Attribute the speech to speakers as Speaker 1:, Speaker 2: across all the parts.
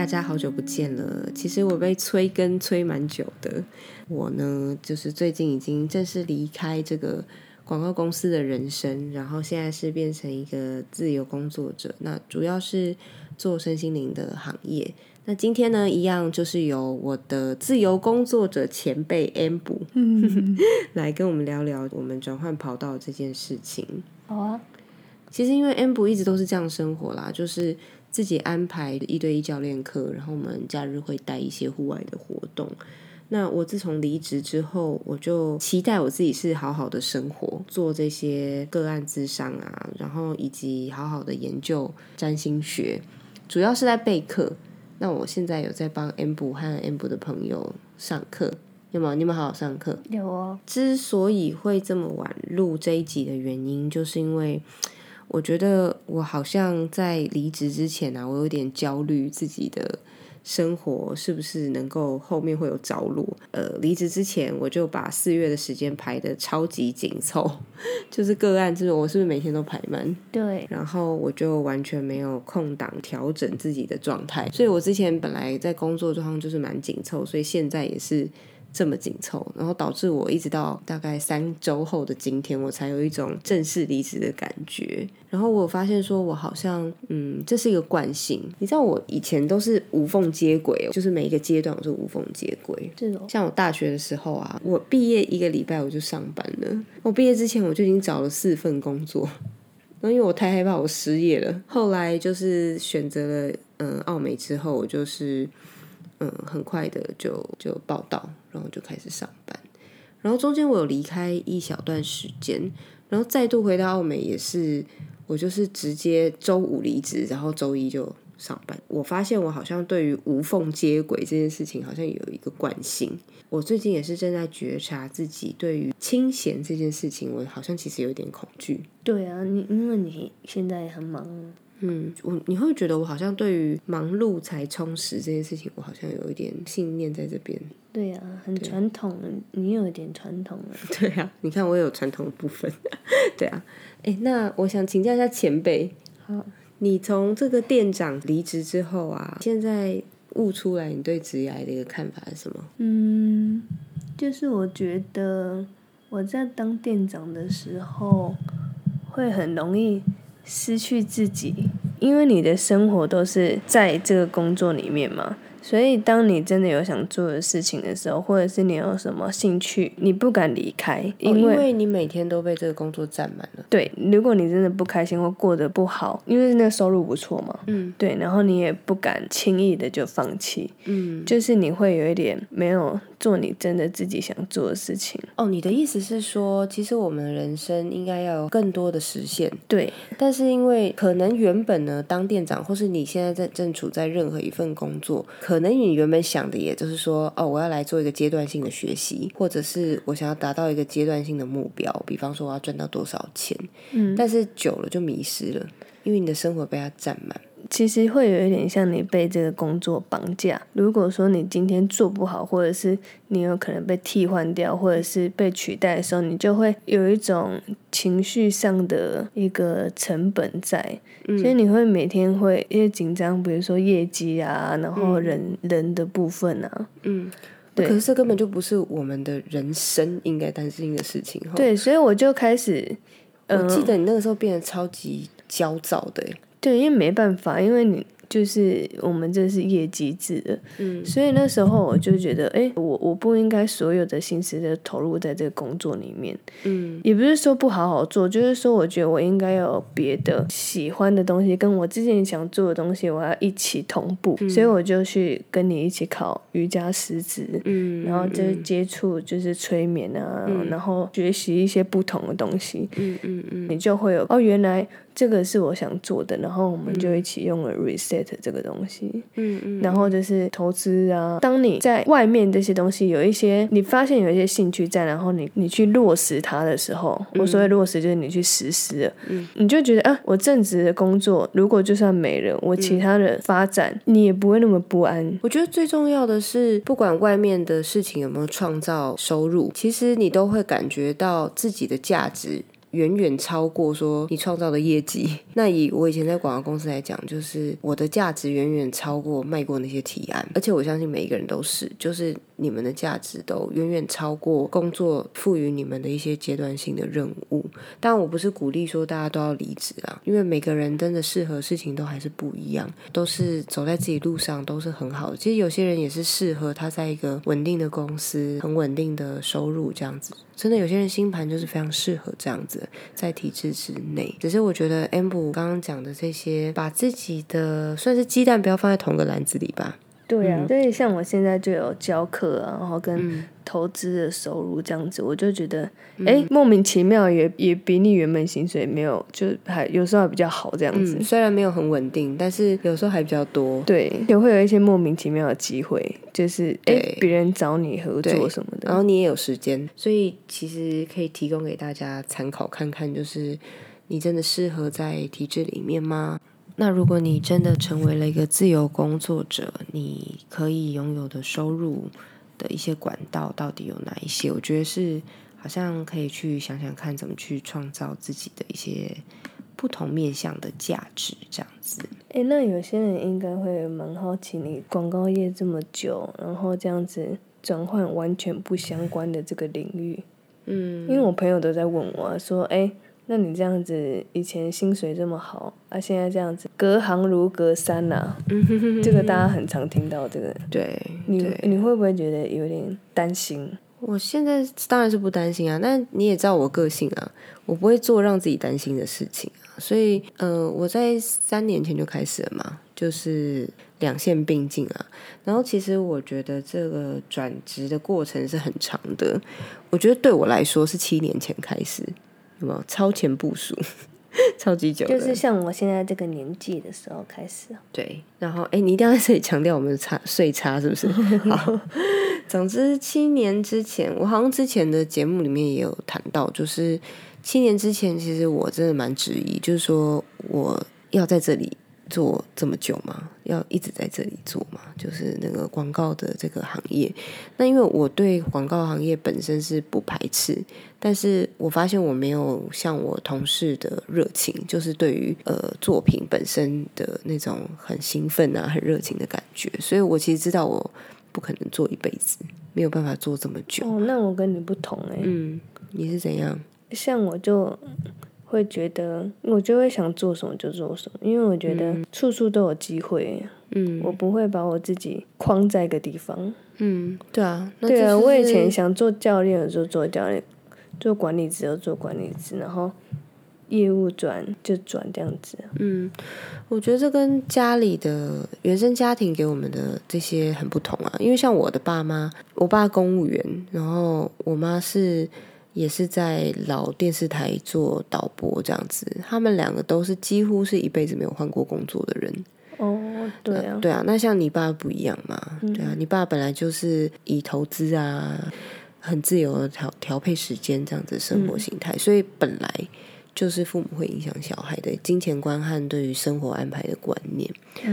Speaker 1: 大家好久不见了。其实我被催更催蛮久的。我呢，就是最近已经正式离开这个广告公司的人生，然后现在是变成一个自由工作者。那主要是做身心灵的行业。那今天呢，一样就是由我的自由工作者前辈 M 补 来跟我们聊聊我们转换跑道这件事情。
Speaker 2: 好啊，
Speaker 1: 其实因为 M 补一直都是这样生活啦，就是自己安排一对一教练课，然后我们假日会带一些户外的活动。那我自从离职之后，我就期待我自己是好好的生活，做这些个案咨商啊，然后以及好好的研究占星学，主要是在备课。那我现在有在帮 M 补和 M 补的朋友上课，有吗？你们好好上课。
Speaker 2: 有哦。
Speaker 1: 之所以会这么晚录这一集的原因，就是因为我觉得我好像在离职之前啊，我有点焦虑自己的生活是不是能够后面会有着落。呃，离职之前我就把四月的时间排的超级紧凑，就是个案，就是我是不是每天都排满？
Speaker 2: 对。
Speaker 1: 然后我就完全没有空档调整自己的状态，所以我之前本来在工作状况就是蛮紧凑，所以现在也是这么紧凑，然后导致我一直到大概三周后的今天，我才有一种正式离职的感觉。然后我发现说，我好像嗯，这是一个惯性。你知道，我以前都是无缝接轨，就是每一个阶段我是无缝接轨。
Speaker 2: 这种
Speaker 1: 像我大学的时候啊，我毕业一个礼拜我就上班了。我毕业之前我就已经找了四份工作。然后因为我太害怕我失业了，后来就是选择了嗯奥美之后，我就是嗯很快的就就报道，然后就开始上班。然后中间我有离开一小段时间，然后再度回到澳美，也是我就是直接周五离职，然后周一就上班。我发现我好像对于无缝接轨这件事情，好像有一个惯性。我最近也是正在觉察自己对于清闲这件事情，我好像其实有点恐惧。
Speaker 2: 对啊，你因为你现在很忙，
Speaker 1: 嗯，我你会觉得我好像对于忙碌才充实这件事情，我好像有一点信念在这边。
Speaker 2: 对啊，很传统的，你有一点传统了。
Speaker 1: 对啊，你看我有传统的部分。对啊，哎，那我想请教一下前辈，
Speaker 2: 好，
Speaker 1: 你从这个店长离职之后啊，现在悟出来你对职业的一个看法是什么？
Speaker 2: 嗯，就是我觉得我在当店长的时候，会很容易失去自己，因为你的生活都是在这个工作里面嘛。所以，当你真的有想做的事情的时候，或者是你有什么兴趣，你不敢离开，因
Speaker 1: 因
Speaker 2: 为、
Speaker 1: 你每天都被这个工作占满了。
Speaker 2: 对，如果你真的不开心或过得不好，因为那个收入不错嘛，
Speaker 1: 嗯
Speaker 2: 对，然后你也不敢轻易的就放弃，
Speaker 1: 嗯，
Speaker 2: 就是你会有一点没有做你真的自己想做的事情。
Speaker 1: 哦，你的意思是说，其实我们的人生应该要有更多的实现，
Speaker 2: 对，
Speaker 1: 但是因为可能原本呢，当店长，或是你现在在正处在任何一份工作，可能你原本想的也就是说，哦，我要来做一个阶段性的学习，或者是我想要达到一个阶段性的目标，比方说我要赚到多少钱，
Speaker 2: 嗯，
Speaker 1: 但是久了就迷失了，因为你的生活被它占满。
Speaker 2: 其实会有一点像你被这个工作绑架。如果说你今天做不好，或者是你有可能被替换掉，或者是被取代的时候，你就会有一种情绪上的一个成本在，所以你会每天会因为紧张，比如说业绩啊，然后人、人的部分啊，
Speaker 1: 嗯，
Speaker 2: 对。
Speaker 1: 可是这根本就不是我们的人生应该担心的事情。哈，
Speaker 2: 对，所以我就开始，嗯、
Speaker 1: 我记得你那个时候变得超级焦躁的，
Speaker 2: 对，因为没办法，因为你就是我们这是业绩制的，
Speaker 1: 嗯。
Speaker 2: 所以那时候我就觉得，哎，我我不应该所有的心思都投入在这个工作里面，
Speaker 1: 嗯。
Speaker 2: 也不是说不好好做，就是说我觉得我应该要有别的喜欢的东西，跟我之前想做的东西，我要一起同步，所以我就去跟你一起考瑜伽师资，
Speaker 1: 嗯，
Speaker 2: 然后就是接触就是催眠啊，然后学习一些不同的东西，
Speaker 1: 嗯嗯嗯。
Speaker 2: 你就会有哦，原来这个是我想做的，然后我们就一起用了 reset 这个东西，
Speaker 1: 嗯嗯，
Speaker 2: 然后就是投资啊。当你在外面这些东西有一些，你发现有一些兴趣在，然后你你去落实它的时候，我所谓落实就是你去实施了，
Speaker 1: 嗯
Speaker 2: 你就觉得啊，我正职的工作如果就算没了，我其他的发展、你也不会那么不安。
Speaker 1: 我觉得最重要的是，不管外面的事情有没有创造收入，其实你都会感觉到自己的价值远远超过说你创造的业绩。那以我以前在广告公司来讲，就是我的价值远远超过卖过那些提案，而且我相信每一个人都是，就是你们的价值都远远超过工作赋予你们的一些阶段性的任务。但我不是鼓励说大家都要离职啊，因为每个人真的适合事情都还是不一样，都是走在自己路上都是很好的。其实有些人也是适合他在一个稳定的公司，很稳定的收入这样子。真的有些人星盘就是非常适合这样子，在体制之内。只是我觉得 M 五刚刚讲的这些，把自己的算是鸡蛋不要放在同个篮子里吧。
Speaker 2: 对呀，所以像我现在就有教课啊，然后跟投资的收入这样子，我就觉得，哎，莫名其妙也也比你原本薪水没有，就还有时候还比较好这样子。
Speaker 1: 虽然没有很稳定，但是有时候还比较多。
Speaker 2: 对，也会有一些莫名其妙的机会，就是哎，别人找你合作什么的，
Speaker 1: 然后你也有时间，所以其实可以提供给大家参考看看，就是你真的适合在体制里面吗？那如果你真的成为了一个自由工作者，你可以拥有的收入的一些管道到底有哪一些？我觉得是好像可以去想想看，怎么去创造自己的一些不同面向的价值，这样子。
Speaker 2: 诶，那有些人应该会蛮好奇，你广告业这么久，然后这样子转换完全不相关的这个领域，嗯，因为我朋友都在问我说，诶。那你这样子，以前薪水这么好，啊，现在这样子，隔行如隔山呐。这个大家很常听到这个。
Speaker 1: 对。
Speaker 2: 你你会不会觉得有点担心？
Speaker 1: 我现在当然是不担心啊，但你也知道我个性啊，我不会做让自己担心的事情啊。所以，呃，我在三年前就开始了嘛，就是两线并进啊。然后，其实我觉得这个转职的过程是很长的。我觉得对我来说是七年前开始。什么超前部署，超级久，
Speaker 2: 就是像我现在这个年纪的时候开始。
Speaker 1: 对，然后哎，你一定要在这里强调我们的差岁差是不是？好，总之七年之前，我好像之前的节目里面也有谈到，就是七年之前，其实我真的蛮质疑，就是说我要在这里。做这么久吗？要一直在这里做吗？就是那个广告的这个行业。那因为我对广告行业本身是不排斥，但是我发现我没有像我同事的热情，就是对于呃作品本身的那种很兴奋啊、很热情的感觉。所以我其实知道我不可能做一辈子，没有办法做这么久。
Speaker 2: 哦，那我跟你不同哎。
Speaker 1: 嗯，你是怎样？
Speaker 2: 像我就。会觉得我就会想做什么就做什么，因为我觉得处处都有机会。嗯，我不会把我自己框在一个地方。
Speaker 1: 嗯，对啊，
Speaker 2: 对啊，我以前想做教练的时候做教练，做管理职就做管理职，然后业务转就转这样子。
Speaker 1: 嗯，我觉得这跟家里的原生家庭给我们的这些很不同啊，因为像我的爸妈，我爸公务员，然后我妈是。也是在老电视台做导播这样子，他们两个都是几乎是一辈子没有换过工作的人。
Speaker 2: 哦，对啊，
Speaker 1: 对啊，那像你爸不一样嘛？对啊，你爸本来就是以投资啊，很自由的调调配时间这样子生活形态，所以本来。就是父母会影响小孩的金钱观和对于生活安排的观念，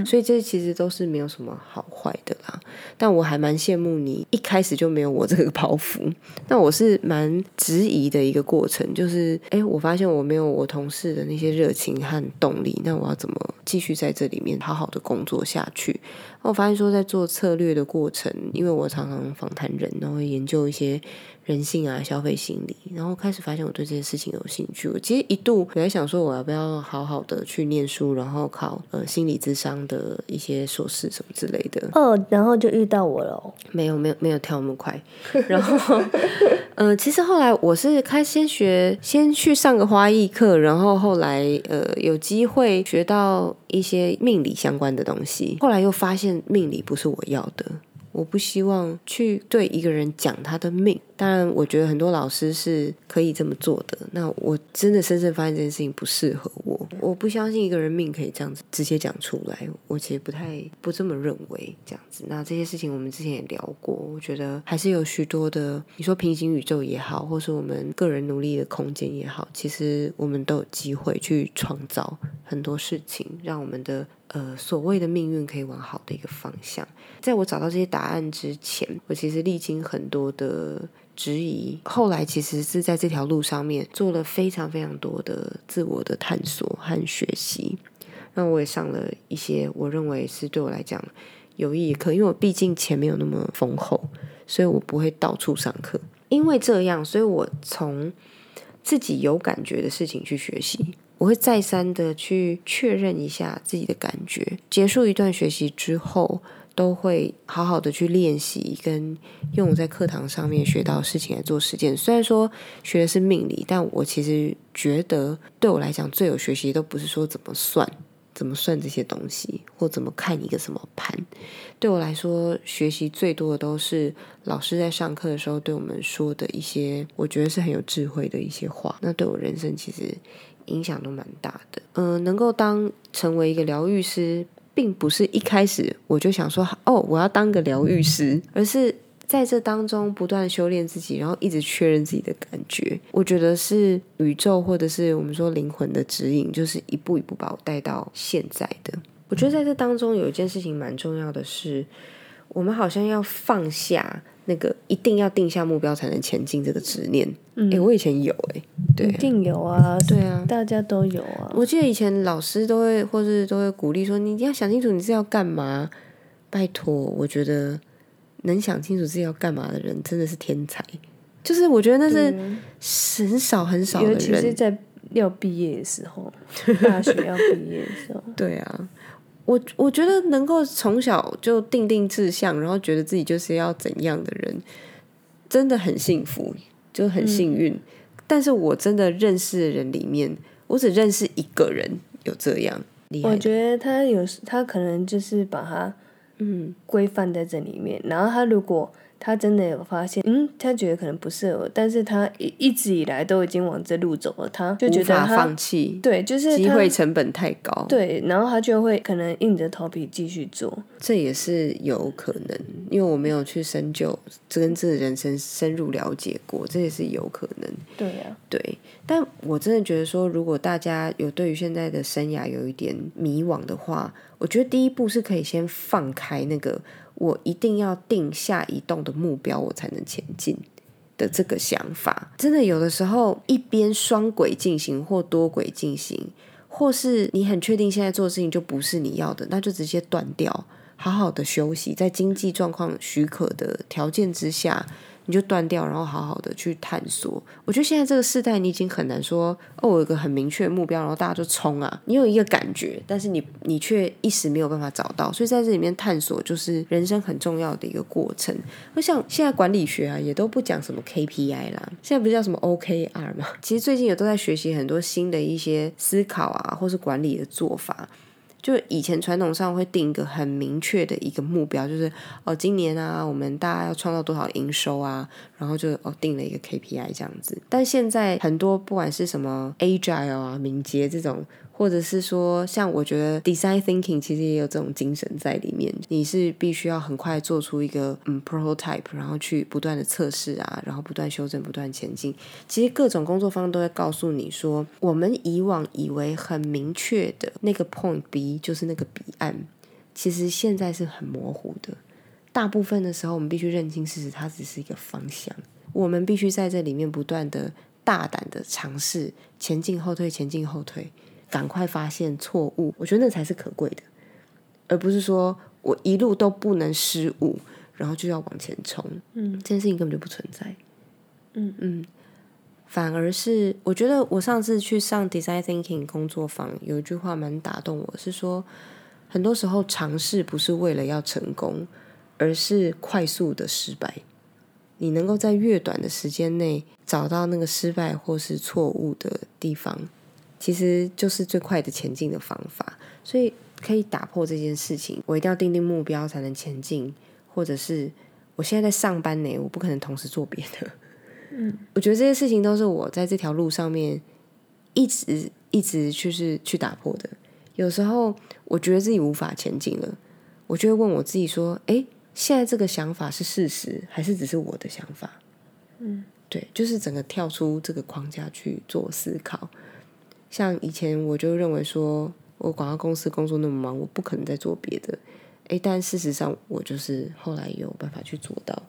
Speaker 1: 所以这其实都是没有什么好坏的啦。但我还蛮羡慕你一开始就没有我这个包袱。那我是蛮质疑的一个过程，就是哎，我发现我没有我同事的那些热情和动力，那我要怎么继续在这里面好好的工作下去？我发现说在做策略的过程，因为我常常访谈人，然后研究一些。人性啊，消费心理，然后开始发现我对这些事情有兴趣。我其实一度我在想说，我要不要好好的去念书，然后考呃心理智商的一些硕士什么之类的。
Speaker 2: 哦，然后就遇到我了。
Speaker 1: 没有，没有，没有跳那么快。然后，呃，其实后来我是开先学，先去上个花艺课，然后后来呃有机会学到一些命理相关的东西。后来又发现命理不是我要的。我不希望去对一个人讲他的命，当然，我觉得很多老师是可以这么做的。那我真的深深发现这件事情不适合我，我不相信一个人命可以这样子直接讲出来。我其实不太不这么认为这样子。那这些事情我们之前也聊过，我觉得还是有许多的，你说平行宇宙也好，或是我们个人努力的空间也好，其实我们都有机会去创造很多事情，让我们的。呃，所谓的命运可以往好的一个方向。在我找到这些答案之前，我其实历经很多的质疑。后来其实是在这条路上面做了非常非常多的自我的探索和学习。那我也上了一些我认为是对我来讲有意义的课，因为我毕竟钱没有那么丰厚，所以我不会到处上课。因为这样，所以我从自己有感觉的事情去学习，我会再三的去确认一下自己的感觉。结束一段学习之后，都会好好的去练习，跟用我在课堂上面学到的事情来做实践。虽然说学的是命理，但我其实觉得对我来讲最有学习都不是说怎么算。怎么算这些东西，或怎么看一个什么盘？对我来说，学习最多的都是老师在上课的时候对我们说的一些，我觉得是很有智慧的一些话。那对我人生其实影响都蛮大的。嗯，能够当成为一个疗愈师，并不是一开始我就想说，哦，我要当个疗愈师，而是。在这当中不断修炼自己，然后一直确认自己的感觉，我觉得是宇宙或者是我们说灵魂的指引，就是一步一步把我带到现在的。我觉得在这当中有一件事情蛮重要的是，我们好像要放下那个一定要定下目标才能前进这个执念。哎，我以前有哎，对，
Speaker 2: 一定有啊，
Speaker 1: 对啊，
Speaker 2: 大家都有啊。
Speaker 1: 我记得以前老师都会或是都会鼓励说，你一定要想清楚你是要干嘛。拜托，我觉得。能想清楚自己要干嘛的人，真的是天才。就是我觉得那是很少很少的人，尤
Speaker 2: 其是在要毕业的时候，大学要毕业的时候。
Speaker 1: 对啊，我我觉得能够从小就定定志向，然后觉得自己就是要怎样的人，真的很幸福，就很幸运。但是我真的认识的人里面，我只认识一个人有这样。
Speaker 2: 我觉得他有他可能就是把他。嗯，规范在这里面。然后他如果他真的有发现，嗯，他觉得可能不适合，但是他一一直以来都已经往这路走了，他就觉得他
Speaker 1: 放弃，
Speaker 2: 对，就是
Speaker 1: 机会成本太高，
Speaker 2: 对，然后他就会可能硬着头皮继续做，
Speaker 1: 这也是有可能，因为我没有去深究，跟这人生深入了解过，这也是有可能，
Speaker 2: 对呀，
Speaker 1: 对，但我真的觉得说，如果大家有对于现在的生涯有一点迷惘的话，我觉得第一步是可以先放开那个。我一定要定下移动的目标，我才能前进的这个想法，真的有的时候一边双轨进行或多轨进行，或是你很确定现在做的事情就不是你要的，那就直接断掉，好好的休息，在经济状况许可的条件之下。你就断掉，然后好好的去探索。我觉得现在这个时代，你已经很难说哦，我有一个很明确的目标，然后大家就冲啊。你有一个感觉，但是你你却一时没有办法找到。所以在这里面探索，就是人生很重要的一个过程。那像现在管理学啊，也都不讲什么 KPI 啦，现在不是叫什么 OKR 吗？其实最近也都在学习很多新的一些思考啊，或是管理的做法。就以前传统上会定一个很明确的一个目标，就是哦，今年啊，我们大家要创造多少营收啊，然后就哦定了一个 KPI 这样子。但现在很多不管是什么 Agile 啊、敏捷这种。或者是说，像我觉得 design thinking 其实也有这种精神在里面。你是必须要很快做出一个嗯 prototype，然后去不断的测试啊，然后不断修正、不断前进。其实各种工作方都会告诉你说，我们以往以为很明确的那个 point B 就是那个彼岸，其实现在是很模糊的。大部分的时候，我们必须认清事实，它只是一个方向。我们必须在这里面不断的大胆的尝试，前进后退，前进后退。赶快发现错误，我觉得那才是可贵的，而不是说我一路都不能失误，然后就要往前冲。嗯，这件事情根本就不存在。嗯嗯，反而是我觉得我上次去上 design thinking 工作坊，有一句话蛮打动我，是说很多时候尝试不是为了要成功，而是快速的失败。你能够在越短的时间内找到那个失败或是错误的地方。其实就是最快的前进的方法，所以可以打破这件事情。我一定要定定目标才能前进，或者是我现在在上班呢，我不可能同时做别的。嗯，我觉得这些事情都是我在这条路上面一直一直就是去打破的。有时候我觉得自己无法前进了，我就会问我自己说：“哎，现在这个想法是事实，还是只是我的想法？”嗯，对，就是整个跳出这个框架去做思考。像以前我就认为说，我广告公司工作那么忙，我不可能再做别的。诶，但事实上我就是后来有办法去做到。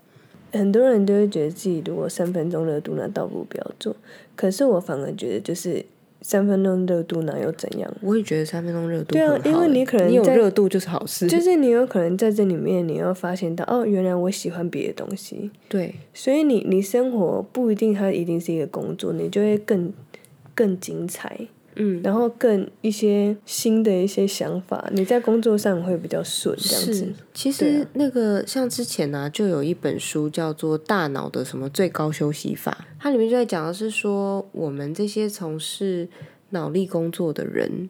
Speaker 2: 很多人都会觉得自己如果三分钟热度，那倒不如不要做。可是我反而觉得，就是三分钟热度哪又怎样？
Speaker 1: 我也觉得三分钟热度
Speaker 2: 对啊因为
Speaker 1: 欸
Speaker 2: 你可能
Speaker 1: 你有热度就是好事，
Speaker 2: 就是你有可能在这里面，你要发现到哦，原来我喜欢别的东西。
Speaker 1: 对
Speaker 2: 所以你你生活不一定它一定是一个工作，你就会更更精彩，
Speaker 1: 嗯，
Speaker 2: 然后更一些新的一些想法，你在工作上会比较顺这样子
Speaker 1: 是。，其实那个像之前呢、就有一本书叫做《大脑的什么最高休息法》，它里面就在讲的是说，我们这些从事脑力工作的人，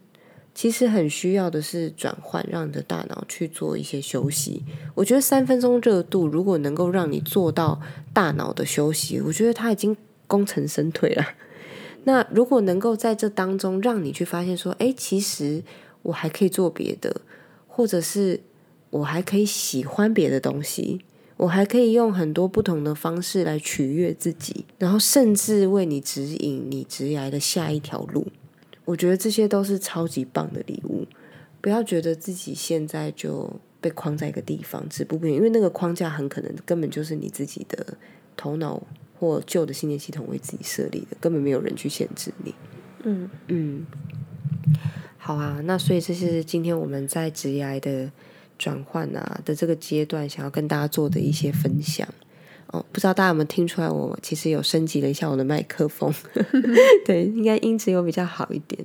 Speaker 1: 其实很需要的是转换，让你的大脑去做一些休息。我觉得三分钟热度如果能够让你做到大脑的休息，我觉得它已经功成身退了。那如果能够在这当中让你去发现说，哎，其实我还可以做别的，或者是我还可以喜欢别的东西，我还可以用很多不同的方式来取悦自己，然后甚至为你指引你职涯的下一条路。我觉得这些都是超级棒的礼物。不要觉得自己现在就被框在一个地方，止步不前，因为那个框架很可能根本就是你自己的头脑或旧的信念系统为自己设立的，根本没有人去限制你。
Speaker 2: 嗯
Speaker 1: 嗯，好啊，那所以这是今天我们在职涯的转换啊的这个阶段，想要跟大家做的一些分享。哦，不知道大家有没有听出来，我其实有升级了一下我的麦克风，对，应该音质有比较好一点。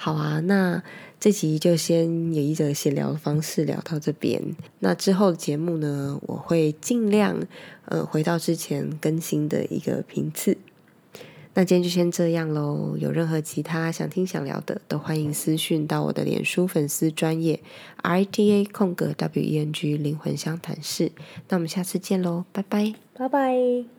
Speaker 1: 好啊，那这集就先以一个闲聊的方式聊到这边。那之后的节目呢，我会尽量呃回到之前更新的一个频次。那今天就先这样喽。有任何其他想听想聊的，都欢迎私讯到我的脸书粉丝专业 R T A 空格 W E N G 灵魂相谈室。那我们下次见喽，拜拜。
Speaker 2: 拜拜。